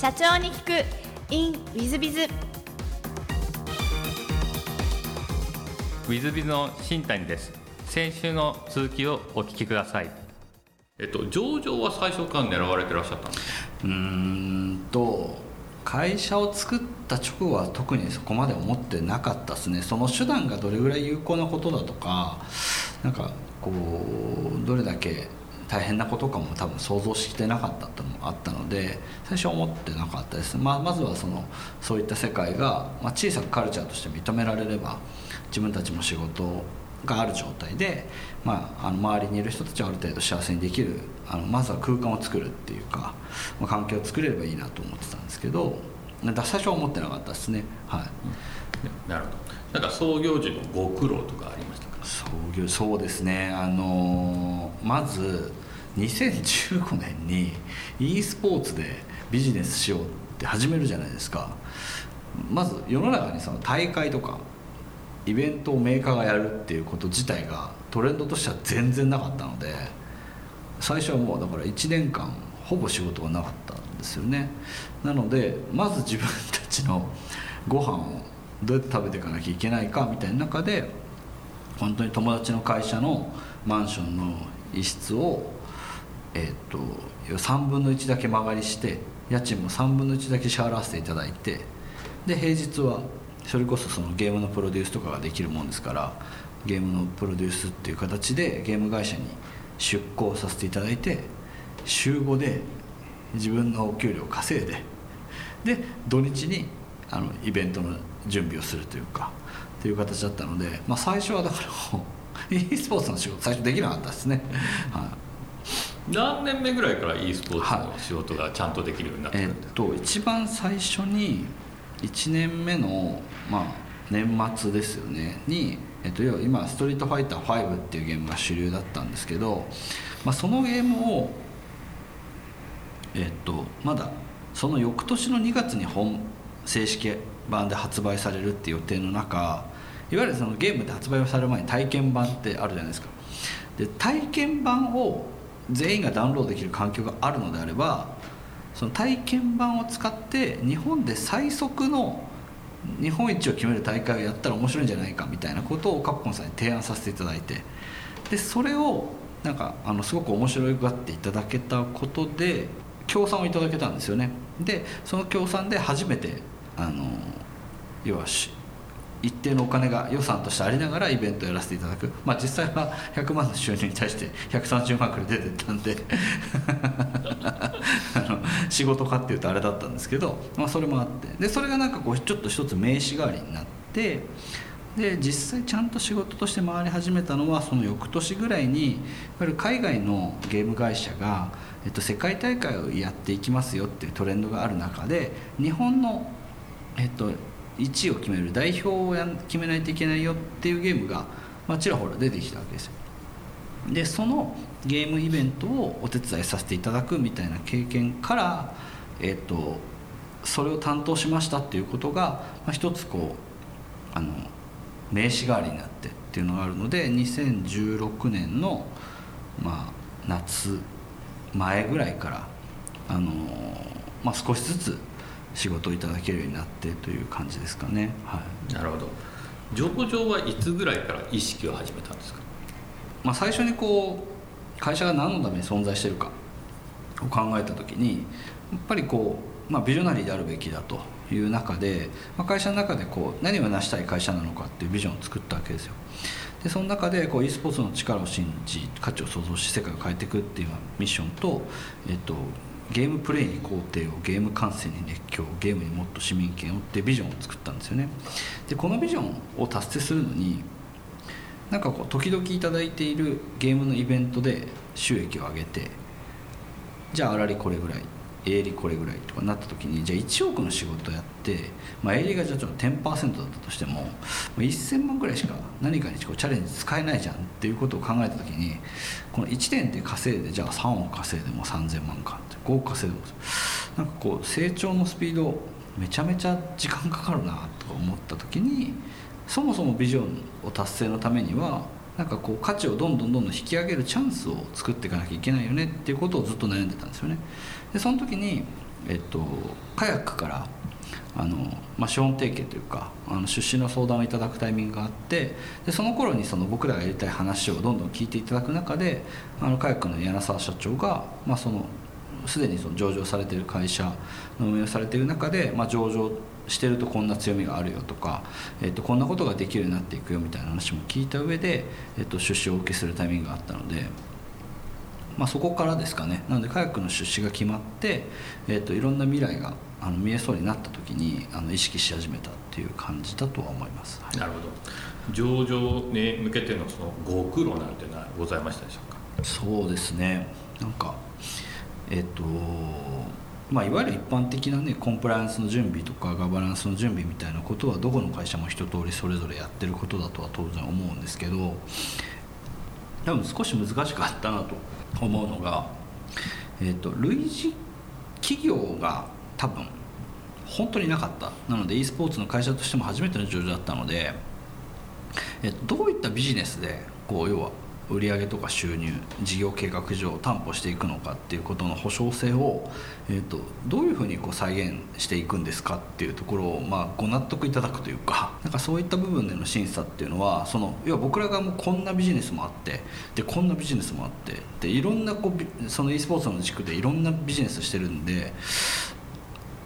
社長に聞く。In ウィズビズウィズビズの新谷です。先週の続きをお聞きください。えっと上場は最初から狙われてらっしゃったんですか？うーんと会社を作った直後は特にそこまで思ってなかったですね。その手段がどれぐらい有効なことだとかなんかこうどれだけ大変なことかも多分想像してなかったってのもあったので最初は思ってなかったです、まあ、まずはそのそういった世界が、まあ、小さくカルチャーとして認められれば自分たちも仕事がある状態で、まあ、あの周りにいる人たちはある程度幸せにできるあのまずは空間を作るっていうか、まあ、環境を作れればいいなと思ってたんですけどだ最初は思ってなかったですね。はい。なるほど。なんか創業時のご苦労とかありましたか？創業そうですね。あのまず2015年に e スポーツでビジネスしようって始めるじゃないですか。まず世の中にその大会とかイベントをメーカーがやるっていうこと自体がトレンドとしては全然なかったので最初はもうだから1年間ほぼ仕事がなかったんですよね。なのでまず自分たちの ご飯をどうやって食べていかなきゃいけないかみたいな中で本当に友達の会社のマンションの一室をえっと3分の1だけ間借りして家賃も3分の1だけ支払わせていただいてで平日はそれこそそのゲームのプロデュースとかができるもんですからゲームのプロデュースっていう形でゲーム会社に出向させていただいて週5で自分のお給料を稼いでで土日にあのイベントの準備をするというかっていう形だったので、まあ、最初はだから e スポーツの仕事最初できなかったですね、はい、何年目ぐらいから e スポーツの仕事がちゃんとできるようになってえっるんですか、と一番最初に1年目の、まあ、年末ですよね。に、えっと、要は今「ストリートファイター5」っていうゲームが主流だったんですけど、まあ、そのゲームをえっとまだその翌年の2月に本正式版で発売されるっていう予定の中いわゆるそのゲームで発売される前に体験版ってあるじゃないですか。で体験版を全員がダウンロードできる環境があるのであればその体験版を使って日本で最速の日本一を決める大会をやったら面白いんじゃないかみたいなことをカプコンさんに提案させていただいてでそれをなんかあのすごく面白がっていただけたことで協賛をいただけたんですよね。でその協賛で初めてあの要は一定のお金が予算としてありながらイベントをやらせていただく。まあ実際は100万の収入に対して130万くらい出てったんで。あの仕事かっていうとあれだったんですけど、まあ、それもあって。でそれがなんかこうちょっと一つ名刺代わりになってで実際ちゃんと仕事として回り始めたのはその翌年ぐらいにやっぱり海外のゲーム会社が、えっと、世界大会をやっていきますよっていうトレンドがある中で日本の、えっと、1位を決める代表をや決めないといけないよっていうゲームが、まあ、ちらほら出てきたわけですよ。でそのゲームイベントをお手伝いさせていただくみたいな経験から、えっと、それを担当しましたっていうことが、まあ、一つこうあの名刺代わりになってっていうのがあるので2016年の、まあ、夏前ぐらいからあの、まあ、少しずつ仕事をいただけるようになってという感じですかね。はい。なるほど。上場はいつぐらいから意識を始めたんですか？まあ、最初にこう会社が何のために存在してるかを考えた時にやっぱりこう、まあ、ビジョナリーであるべきだという中で、まあ、会社の中でこう何を成したい会社なのかっていうビジョンを作ったわけですよ。でその中でこう e スポーツの力を信じ価値を創造し世界を変えていくっていうミッションと、えっと、ゲームプレイに肯定をゲーム観戦に熱狂ゲームにもっと市民権をってビジョンを作ったんですよね。でこのビジョンを達成するのになんかこう時々頂いているゲームのイベントで収益を上げてじゃああらりこれぐらい。営利これぐらいとかなった時にじゃあ1億の仕事やって、まあ、営利がじゃあちょっと10%だったとしても、1000万ぐらいしか何かにチャレンジ使えないじゃんっていうことを考えた時にこの1年で稼いでじゃあ3億稼いでも3000万か5億稼いでもなんかこう成長のスピードめちゃめちゃ時間かかるなと思った時にそもそもビジョンを達成のためにはなんかこう価値をどんどんどんどん引き上げるチャンスを作っていかなきゃいけないよねっていうことをずっと悩んでたんですよね。でその時にえっと、カヤックからあの、まあ、資本提携というかあの出資の相談をいただくタイミングがあってでその頃にその僕らがやりたい話をどんどん聞いていただく中であのカヤックの柳沢社長が、まあ、そのすでにその上場されてる会社の運営をされてる中で、まあ、上場してるとこんな強みがあるよとか、えっと、こんなことができるようになっていくよみたいな話も聞いた上で、えっと、出資をお受けするタイミングがあったので。まあ、そこからですかね。なのでカヤックの出資が決まって、えー、といろんな未来があの見えそうになった時にあの意識し始めたっていう感じだとは思います、なるほど。上場に向けてのそのご苦労なんていうのはございましたでしょうか？そうですね。なんかえっ、とまあ、いわゆる一般的なねコンプライアンスの準備とかガバナンスの準備みたいなことはどこの会社も一通りそれぞれやってることだとは当然思うんですけど多分少し難しかったなと思うのが、えーと、類似企業が多分本当になかった。なので e スポーツの会社としても初めての上場だったので、えーどういったビジネスでこう要は売上とか収入事業計画上担保していくのかっていうことの保証性を、えーと、どういうふうにこう再現していくんですかっていうところを、まあ、ご納得いただくというかなんかそういった部分での審査っていうのはその要は僕らがもうこんなビジネスもあってでこんなビジネスもあってでいろんなこうその e スポーツの軸でいろんなビジネスしてるんで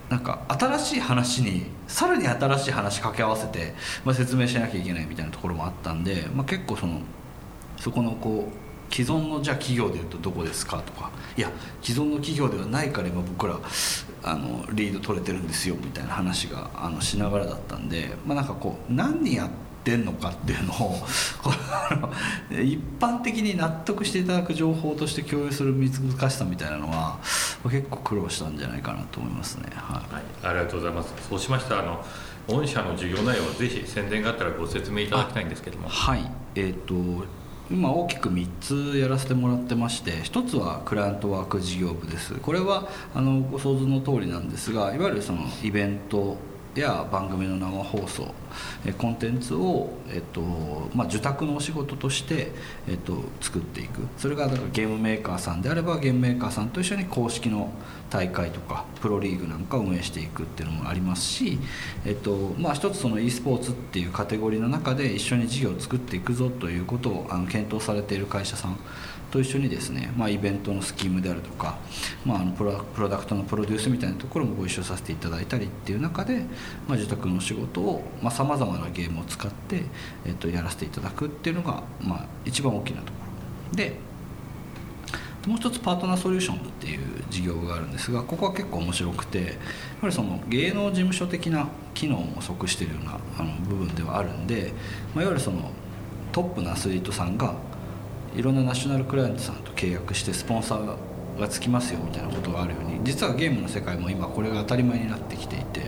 なんか新しい話にさらに新しい話掛け合わせて、まあ、説明しなきゃいけないみたいなところもあったんで、まあ、結構そのそこのこう既存のじゃあ企業でいうとどこですかとかいや既存の企業ではないから今僕らあのリード取れてるんですよみたいな話があのしながらだったんで、まあ、なんかこう何やってんのかっていうのを 一般的に納得していただく情報として共有する難しさみたいなのは結構苦労したんじゃないかなと思いますね。はい、はい、ありがとうございます。そうしましたあの御社の授業内容をぜひ宣伝があったらご説明いただきたいんですけども。はい。えっ、ー、と今大きく3つやらせてもらってまして1つはクライアントワーク事業部です。これはあのご想像の通りなんですがいわゆるそのイベントや番組の生放送コンテンツを、えっとまあ、受託のお仕事として、えっと、作っていく。それがだからゲームメーカーさんであればゲームメーカーさんと一緒に公式の大会とかプロリーグなんかを運営していくっていうのもありますし、えっとまあ、一つその e スポーツっていうカテゴリーの中で一緒に事業を作っていくぞということをあの検討されている会社さんと一緒にですね、まあ、イベントのスキームであるとか、まあ、あのプロダクトのプロデュースみたいなところもご一緒させていただいたりっていう中で、まあ、自宅の仕事をさまざ、まなゲームを使って、えっと、やらせていただくっていうのが、まあ、一番大きなところで。もう一つパートナーソリューションっていう事業があるんですがここは結構面白くてやっぱりその芸能事務所的な機能も即してるようなあの部分ではあるんで、まあ、いわゆるそのトップのアスリートさんがいろんなナショナルクライアントさんと契約してスポンサーがつきますよみたいなことがあるように実はゲームの世界も今これが当たり前になってきていて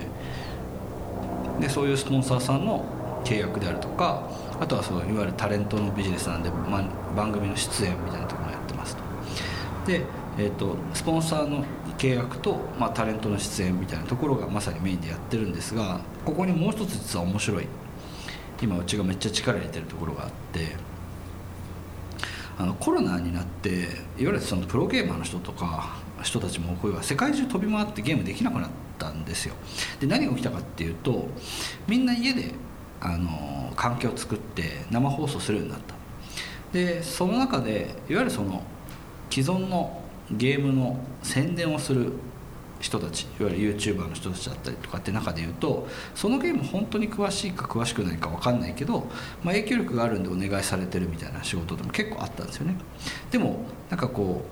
でそういうスポンサーさんの契約であるとかあとはそのいわゆるタレントのビジネスなんで、ま、番組の出演みたいなところもやってますと。で、えーと、スポンサーの契約と、まあ、タレントの出演みたいなところがまさにメインでやってるんですがここにもう一つ実は面白い今うちがめっちゃ力入れてるところがあってあのコロナになっていわゆるそのプロゲーマーの人とか人たちもこういう世界中飛び回ってゲームできなくなったんですよ。で何が起きたかっていうとみんな家であの環境を作って生放送するようになった。でその中でいわゆるその既存のゲームの宣伝をする人たちいわゆる YouTuber の人たちだったりとかって中で言うとそのゲーム本当に詳しいか詳しくないか分かんないけど、まあ、影響力があるんでお願いされてるみたいな仕事でも結構あったんですよね。でもなんかこ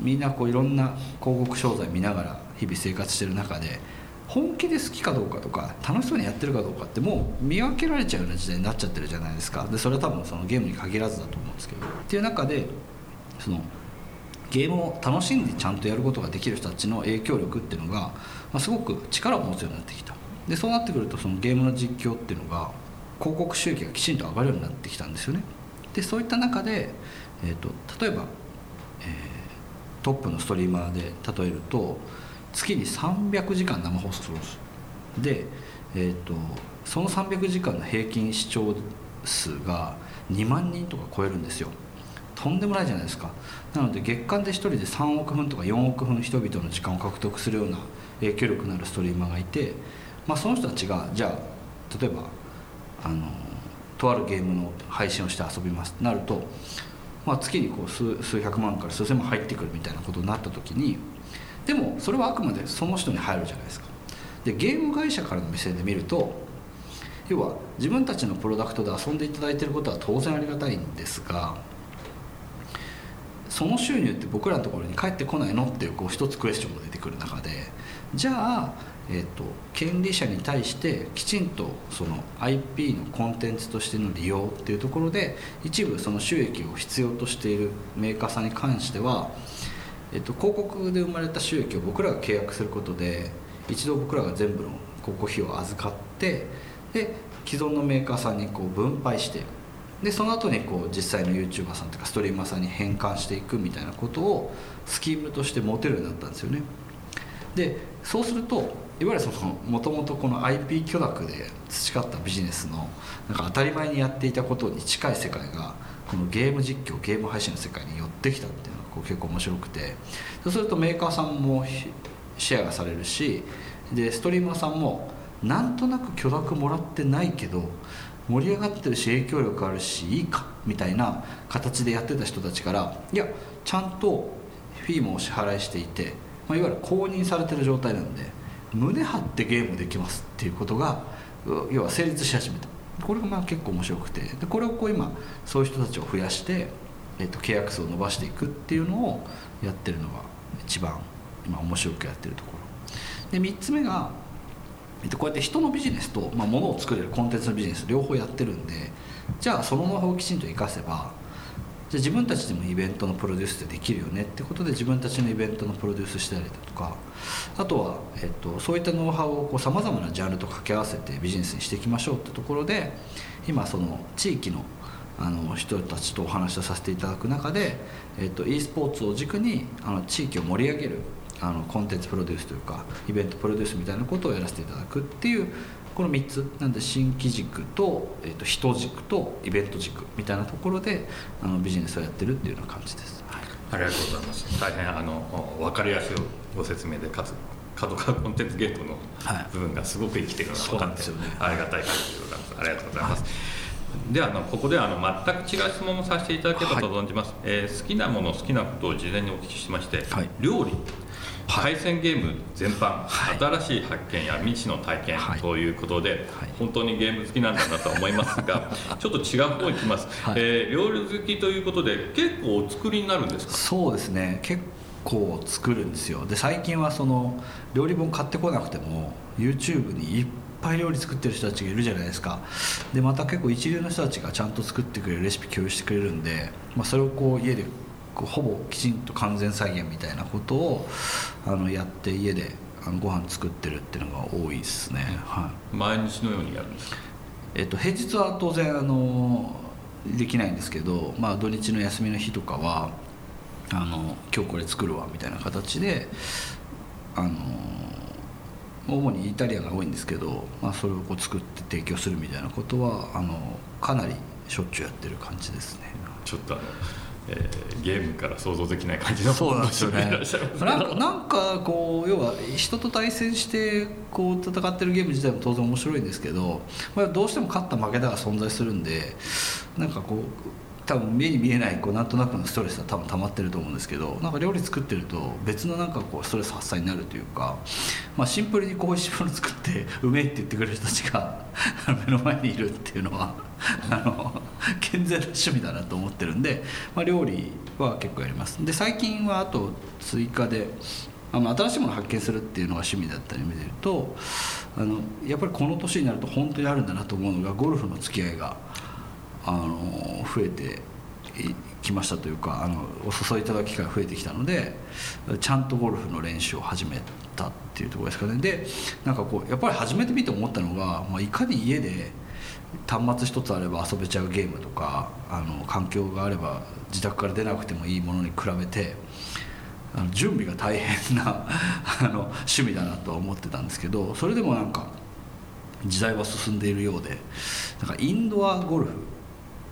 うみんなこういろんな広告商材見ながら日々生活してる中で本気で好きかどうかとか楽しそうにやってるかどうかってもう見分けられちゃうような時代になっちゃってるじゃないですか。でそれは多分そのゲームに限らずだと思うんですけど。っていう中でそのゲームを楽しんでちゃんとやることができる人たちの影響力っていうのが、まあ、すごく力を持つようになってきた。でそうなってくるとそのゲームの実況っていうのが広告収益がきちんと上がるようになってきたんですよね。でそういった中で、えーと、例えば、えー、トップのストリーマーで例えると月に300時間生放送するんです。で、えーとその300時間の平均視聴数が2万人とか超えるんですよ。とんでもないじゃないですか。なので月間で1人で3億分とか4億分人々の時間を獲得するような影響力のあるストリーマーがいて、まあ、その人たちがじゃあ例えばあのとあるゲームの配信をして遊びますってなると、まあ、月にこう数数百万から数千万入ってくるみたいなことになった時にでもそれはあくまでその人に入るじゃないですか。でゲーム会社からの目線で見ると要は自分たちのプロダクトで遊んでいただいてることは当然ありがたいんですがその収入って僕らのところに返ってこないのっていうこう一つクエスチョンが出てくる中でじゃあ、えーと、権利者に対してきちんとその IP のコンテンツとしての利用っていうところで一部その収益を必要としているメーカーさんに関しては、えーと、広告で生まれた収益を僕らが契約することで一度僕らが全部の広告費を預かってで既存のメーカーさんにこう分配してでその後にこう実際の YouTuber さんとかストリーマーさんに変換していくみたいなことをスキームとして持てるようになったんですよね。でそうするといわゆるそのもともとこの IP 許諾で培ったビジネスのなんか当たり前にやっていたことに近い世界がこのゲーム実況ゲーム配信の世界に寄ってきたっていうのがこう結構面白くて。そうするとメーカーさんもシェアがされるしでストリーマーさんもなんとなく許諾もらってないけど盛り上がってるし影響力あるしいいかみたいな形でやってた人たちからいやちゃんとフィーもお支払いしていて、まあ、いわゆる公認されてる状態なんで胸張ってゲームできますっていうことが要は成立し始めた。これがまあ結構面白くてでこれをこう今そういう人たちを増やして、えっと契約数を伸ばしていくっていうのをやってるのが一番今面白くやってるところ。で3つ目がこうやって人のビジネスと、まあ、物を作れるコンテンツのビジネス両方やってるんでじゃあそのノウハウをきちんと生かせばじゃあ自分たちでもイベントのプロデュースでできるよねってことで自分たちのイベントのプロデュースしたりだとかあとは、えっと、そういったノウハウをさまざまなジャンルと掛け合わせてビジネスにしていきましょうってところで今その地域のあの人たちとお話をさせていただく中で、えっと、e スポーツを軸にあの地域を盛り上げるあのコンテンツプロデュースというかイベントプロデュースみたいなことをやらせていただくっていうこの3つなんで新規軸と,、えー、と人軸とイベント軸みたいなところであのビジネスをやってるっていうような感じです、はい、ありがとうございます大変あの分かりやすいご説明でかつ角川コンテンツゲートの部分がすごく生きてるのが分かって、はいね、ありがたい感じでございますありがとうございます、はい。であのここであの全く違う質問もさせていただければと存じます、はい、えー、好きなもの好きなことを事前にお聞きしまして、はい、料理対戦ゲーム全般、はい、新しい発見や未知の体験ということで、はい、本当にゲーム好きなんだなと思いますが ちょっと違う方に行きます、はい、えー、料理好きということで結構お作りになるんですか？そうですね。結構作るんですよ。で最近はその料理本買ってこなくても YouTube にいっぱい料理作ってる人たちがいるじゃないですか。でまた結構一流の人たちがちゃんと作ってくれるレシピ共有してくれるんで、まあ、それをこう家でほぼきちんと完全再現みたいなことをあのやって家であのご飯作ってるっていうのが多いですね、はい、毎日のようにやるんですか、えっと、平日は当然あのできないんですけど、まあ、土日の休みの日とかはあの今日これ作るわみたいな形であの主にイタリアンが多いんですけど、まあ、それをこう作って提供するみたいなことはあのかなりしょっちゅうやってる感じですね。ちょっとあのえー、ゲームから想像できない感じのそうなんですよね。なんかなんかこう要は人と対戦してこう戦ってるゲーム自体も当然面白いんですけど、まあ、どうしても勝った負けたが存在するんでなんかこう多分目に見えないこうなんとなくのストレスは多分溜まってると思うんですけどなんか料理作ってると別のなんかこうストレス発散になるというか、まあ、シンプルにこういもの作ってうめえって言ってくれる人たちが 目の前にいるっていうのはあの健全な趣味だなと思ってるんで、まあ、料理は結構やります。で最近はあと追加であの新しいものを発見するっていうのが趣味だったり見てるとあのやっぱりこの年になると本当にあるんだなと思うのがゴルフの付き合いがあの増えてきましたというかあのお誘いいただく機会が増えてきたのでちゃんとゴルフの練習を始めたっていうところですかね。でなんかこうやっぱり始めてみて思ったのが、まあ、いかに家で端末一つあれば遊べちゃうゲームとかあの環境があれば自宅から出なくてもいいものに比べてあの準備が大変な あの趣味だなとは思ってたんですけどそれでもなんか時代は進んでいるようでなんかインドアゴルフ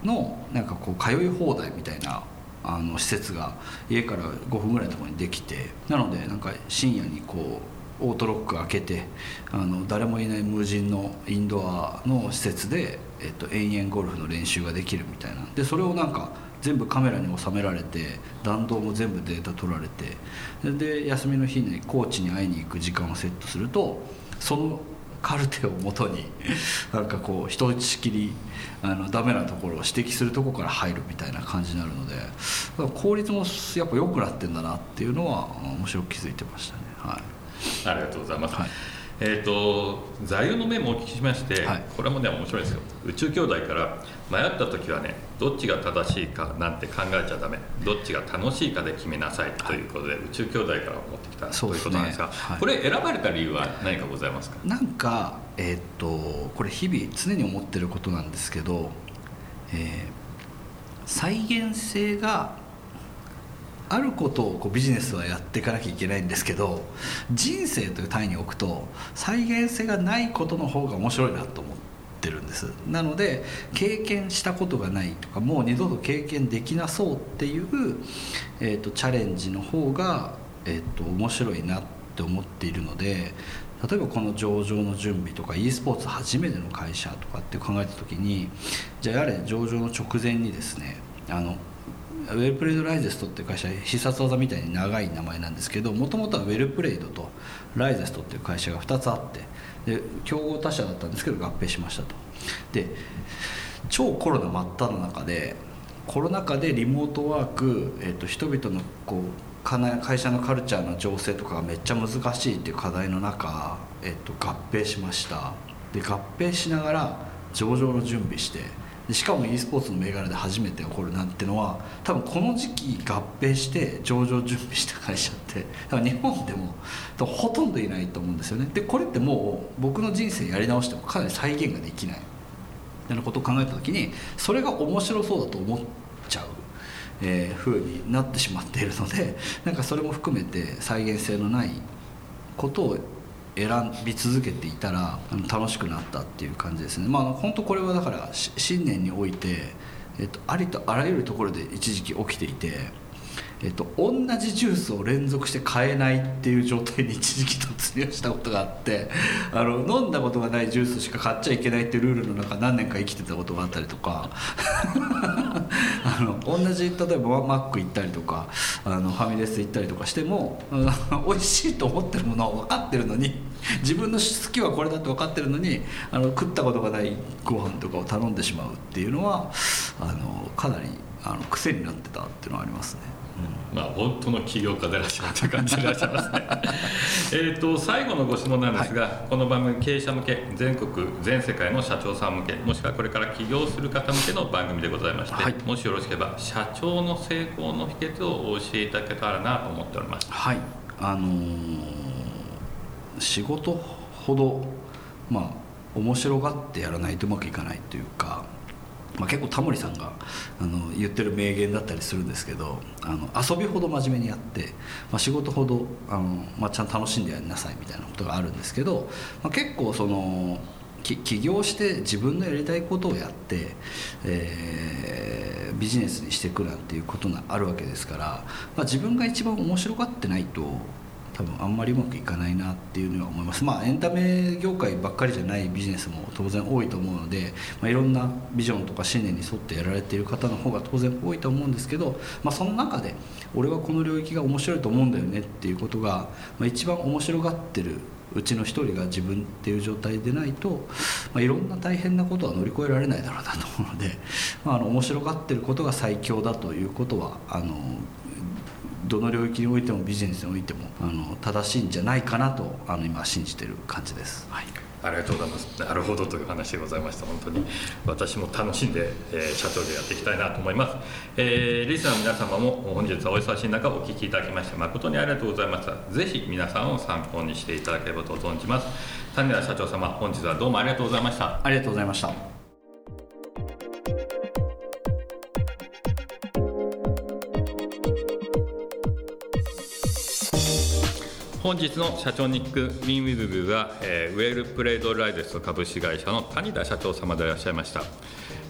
のなんかこう通い放題みたいなあの施設が家から5分ぐらいのところにできてなのでなんか深夜にこうオートロック開けてあの誰もいない無人のインドアの施設で、えっと、延々ゴルフの練習ができるみたいなでそれをなんか全部カメラに収められて弾道も全部データ取られてで休みの日にコーチに会いに行く時間をセットするとそのカルテをもとに なんかこうひとしきりあのダメなところを指摘するとこから入るみたいな感じになるので効率もやっぱ良くなってんだなっていうのは面白く気づいてましたね。はい、ありがとうございます、はい。えーと、座右の銘もお聞きしまして、はい、これもね面白いですよ。宇宙兄弟から迷った時はねどっちが正しいかなんて考えちゃダメ。どっちが楽しいかで決めなさい。ということで、はい、宇宙兄弟から持ってきた、ということなんですが、はい、これ選ばれた理由は何かございますか？なんかえっ、ー、とこれ日々常に思ってることなんですけど、えー、再現性があることをこうビジネスはやっていかなきゃいけないんですけど人生という単位に置くと再現性がないことの方が面白いなと思ってるんです。なので経験したことがないとかもう二度と経験できなそうっていう、えーと、チャレンジの方が、えーと、と面白いなって思っているので例えばこの上場の準備とか e スポーツ初めての会社とかって考えた時にじゃあやれ上場の直前にですねあのウェルプレイドライゼストっていう会社必殺技みたいに長い名前なんですけどもともとはウェルプレイドとライゼストっていう会社が2つあってで競合他社だったんですけど合併しましたと。で超コロナ真っ只中でコロナ禍でリモートワーク、えーと、人々のこう会社のカルチャーの情勢とかがめっちゃ難しいっていう課題の中、えーと合併しました。で合併しながら上場の準備してでしかも e スポーツの銘柄で初めて起こるなんてのは多分この時期合併して上場準備した会社って多分日本でもほとんどいないと思うんですよね。でこれってもう僕の人生やり直してもかなり再現ができない。みたいなことを考えた時にそれが面白そうだと思っちゃうえー、風になってしまっているのでなんかそれも含めて再現性のないことを選び続けていたら楽しくなったっていう感じですね。まあ本当これはだから新年において、えっと、ありとあらゆるところで一時期起きていてえっと、同じジュースを連続して買えないっていう状態に一時期突入したことがあってあの飲んだことがないジュースしか買っちゃいけないっていうルールの中何年か生きてたことがあったりとか。あの同じ例えばマック行ったりとかあのファミレス行ったりとかしても美味しいと思ってるものは分かってるのに自分の好きはこれだって分かってるのにあの食ったことがないご飯とかを頼んでしまうっていうのはあのかなりあの癖になってたっていうのはありますね。まあ本当の起業家でいらっしゃるという感じでいらっしゃいますね。えと最後のご質問なんですが、はい、この番組経営者向け全国全世界の社長さん向けもしくはこれから起業する方向けの番組でございまして、はい、もしよろしければ社長の成功の秘訣をお教えいただけたらなと思っております。はい。あのー、仕事ほどまあ面白がってやらないとうまくいかないというかまあ、結構タモリさんがあの言ってる名言だったりするんですけどあの遊びほど真面目にやって、まあ、仕事ほどあの、まあ、ちゃんと楽しんでやりなさいみたいなことがあるんですけど、まあ、結構その起業して自分のやりたいことをやって、えー、ビジネスにしていくなんていうことがあるわけですから、まあ、自分が一番面白がってないと多分あんまりうまくいかないなっていうのは思います。まあエンタメ業界ばっかりじゃないビジネスも当然多いと思うので、まあ、いろんなビジョンとか信念に沿ってやられている方の方が当然多いと思うんですけど、まあ、その中で俺はこの領域が面白いと思うんだよねっていうことが、まあ、一番面白がってるうちの一人が自分っていう状態でないと、まあ、いろんな大変なことは乗り越えられないだろうなと思うので、まあ、あの面白がってることが最強だということはあのどの領域においてもビジネスにおいてもあの正しいんじゃないかなとあの今信じてる感じです。はいありがとうございます。なるほどという話でございました。本当に私も楽しんで、えー、社長でやっていきたいなと思います。えー、リスナーの皆様も本日はお忙しい中お聞きいただきまして誠にありがとうございました。ぜひ皆さんを参考にしていただければと存じます。谷田社長様、本日はどうもありがとうございました。ありがとうございました。本日の社長ニック・ウィンウィブブは、えー、ウェルプレイドライデス株式会社の谷田社長様でいらっしゃいました、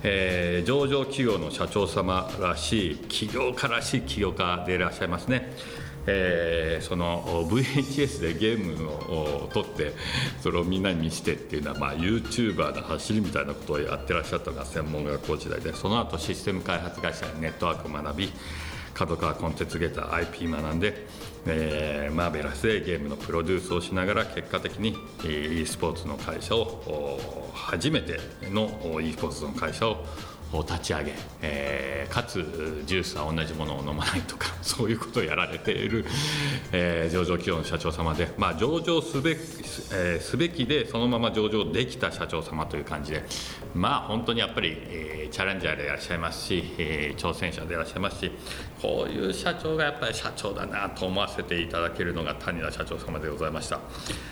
えー、上場企業の社長様らしい起業家らしい起業家でいらっしゃいますね。えー、その VHS でゲームを撮ってそれをみんなに見せてっていうのは、まあ、YouTuber の走りみたいなことをやってらっしゃったのが専門学校時代でその後システム開発会社にネットワークを学び角川コンテンツゲーター IP 学んで、えー、マーベラスでゲームのプロデュースをしながら結果的に e スポーツの会社を初めての e スポーツの会社をを立ち上げ、えー、かつジュースは同じものを飲まないとか そういうことをやられている、えー、上場企業の社長様で、まあ、上場すべ,、えー、すべきでそのまま上場できた社長様という感じでまあ本当にやっぱり、えー、チャレンジャーでいらっしゃいますし、えー、挑戦者でいらっしゃいますしこういう社長がやっぱり社長だなと思わせていただけるのが谷田社長様でございました、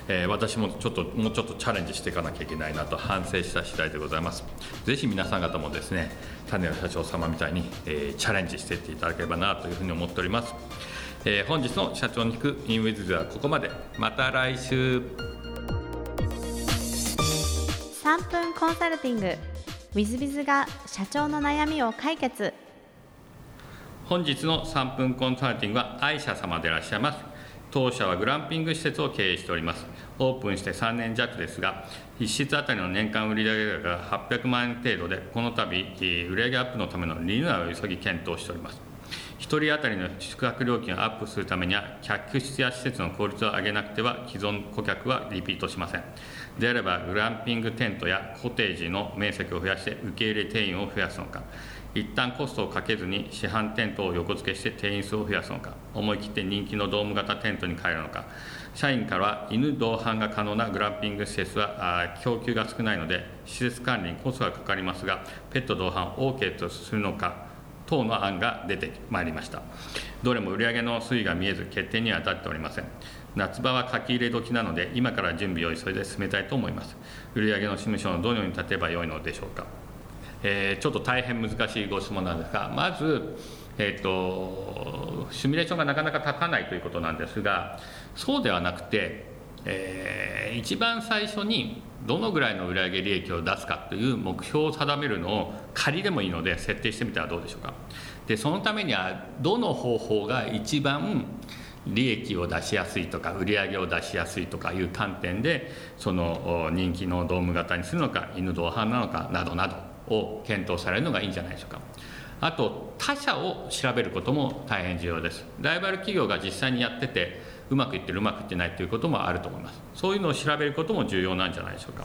えー、私もちょっともうちょっとチャレンジしていかなきゃいけないなと反省した次第でございます。ぜひ皆さん方もですね種田社長様みたいに、えー、チャレンジしていっていただければなというふうに思っております、えー、本日の社長に聞くインウィズではここまで。また来週。3分コンサルティング。i z b i z が社長の悩みを解決。本日の3分コンサルティングは愛社様でいらっしゃいます。当社はグランピング施設を経営しておりますオープンして3年弱ですが1室あたりの年間売上高が800万円程度でこの度売上アップのためのリニューアルを急ぎ検討しております。1人当たりの宿泊料金をアップするためには客室や施設の効率を上げなくては既存顧客はリピートしません。であればグランピングテントやコテージの面積を増やして受け入れ定員を増やすのか一旦コストをかけずに市販テントを横付けして定員数を増やすのか思い切って人気のドーム型テントに変えるのか社員からは犬同伴が可能なグランピング施設は供給が少ないので施設管理にコストがかかりますがペット同伴 OK とするのか等の案が出てまいりました。どれも売上の推移が見えず決定には至っておりません。夏場は書き入れ時なので今から準備を急いで進めたいと思います。売上の事務所のどのように立てばよいのでしょうか、えー、ちょっと大変難しいご質問なんですがまずえーと、シミュレーションがなかなか立たないということなんですがそうではなくて、えー、一番最初にどのぐらいの売上利益を出すかという目標を定めるのを仮でもいいので設定してみたらどうでしょうか。でそのためにはどの方法が一番利益を出しやすいとか売り上げを出しやすいとかいう観点でその人気のドーム型にするのか犬同伴なのかなどなどを検討されるのがいいんじゃないでしょうか。あと他社を調べることも大変重要です。ライバル企業が実際にやっててうまくいってるうまくいってないということもあると思います。そういうのを調べることも重要なんじゃないでしょうか、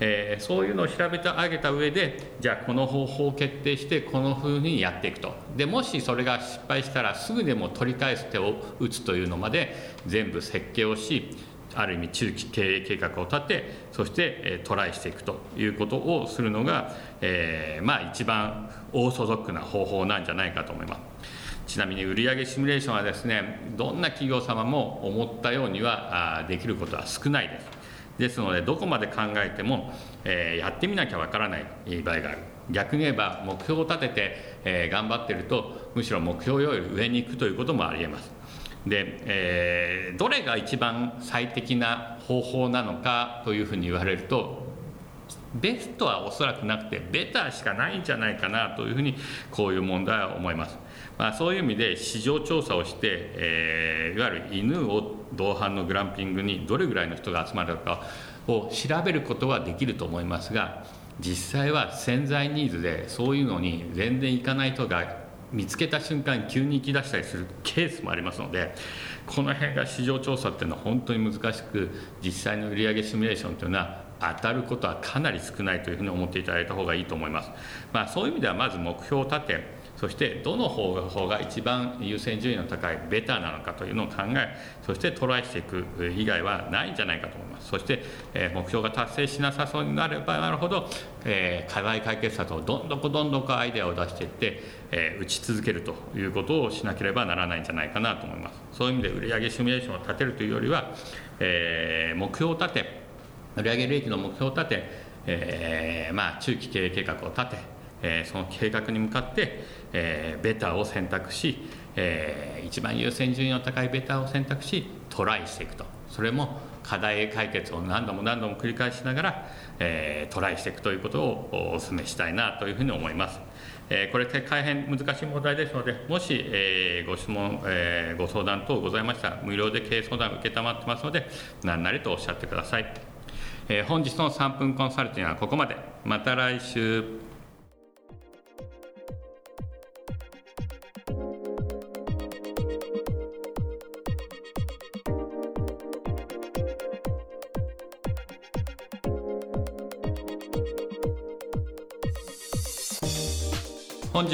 えー、そういうのを調べてあげた上でじゃあこの方法を決定してこのふうにやっていくと。でもしそれが失敗したらすぐでも取り返す手を打つというのまで全部設計をしある意味中期経営計画を立てそして、えトライしていくと。いうことをするのが、えー、まあ一番オーソドックな方法なんじゃないかと思います。ちなみに売上シミュレーションはですねどんな企業様も思ったようにはできることは少ないです。ですのでどこまで考えても、えー、やってみなきゃわからない場合がある。逆に言えば目標を立てて、えー、頑張ってるとむしろ目標より上に行くということもありえます。で、えー、どれが一番最適な方法なのかというふうに言われるとベストはおそらくなくてベターしかないんじゃないかなというふうにこういう問題は思います、まあ、そういう意味で市場調査をして、えー、いわゆる犬を同伴のグランピングにどれぐらいの人が集まるのかを調べることはできると思いますが実際は潜在ニーズでそういうのに全然いかない人が見つけた瞬間急に行き出したりするケースもありますのでこの辺が市場調査っていうのは本当に難しく実際の売上シミュレーションというのは当たることはかなり少ないというふうに思っていただいた方がいいと思います、まあ、そういう意味ではまず目標を立てそしてどの方法が一番優先順位の高いベターなのかというのを考えそしてトライしていく以外はないんじゃないかと思います。そして、え目標が達成しなさそうになればなるほど、え課題解決策をどんどんどんどんアイデアを出していって、え打ち続けるということをしなければならないんじゃないかなと思います。そういう意味で売上シミュレーションを立てるというよりは、え目標を立て売上利益の目標を立て、えー、まあ、中期経営計画を立て、え、その計画に向かって、え、ベターを選択し、え一番優先順位の高いベターを選択しトライしていくとそれも課題解決を何度も何度も繰り返しながら、え、トライしていくということをお勧めしたいなというふうに思います。え、これ大変難しい問題ですので、もし、え、ご質問、え、ご相談等ございましたら、無料で経営相談を承ってますので、何なりとおっしゃってください。え、本日の3分コンサルティングはここまで。また来週。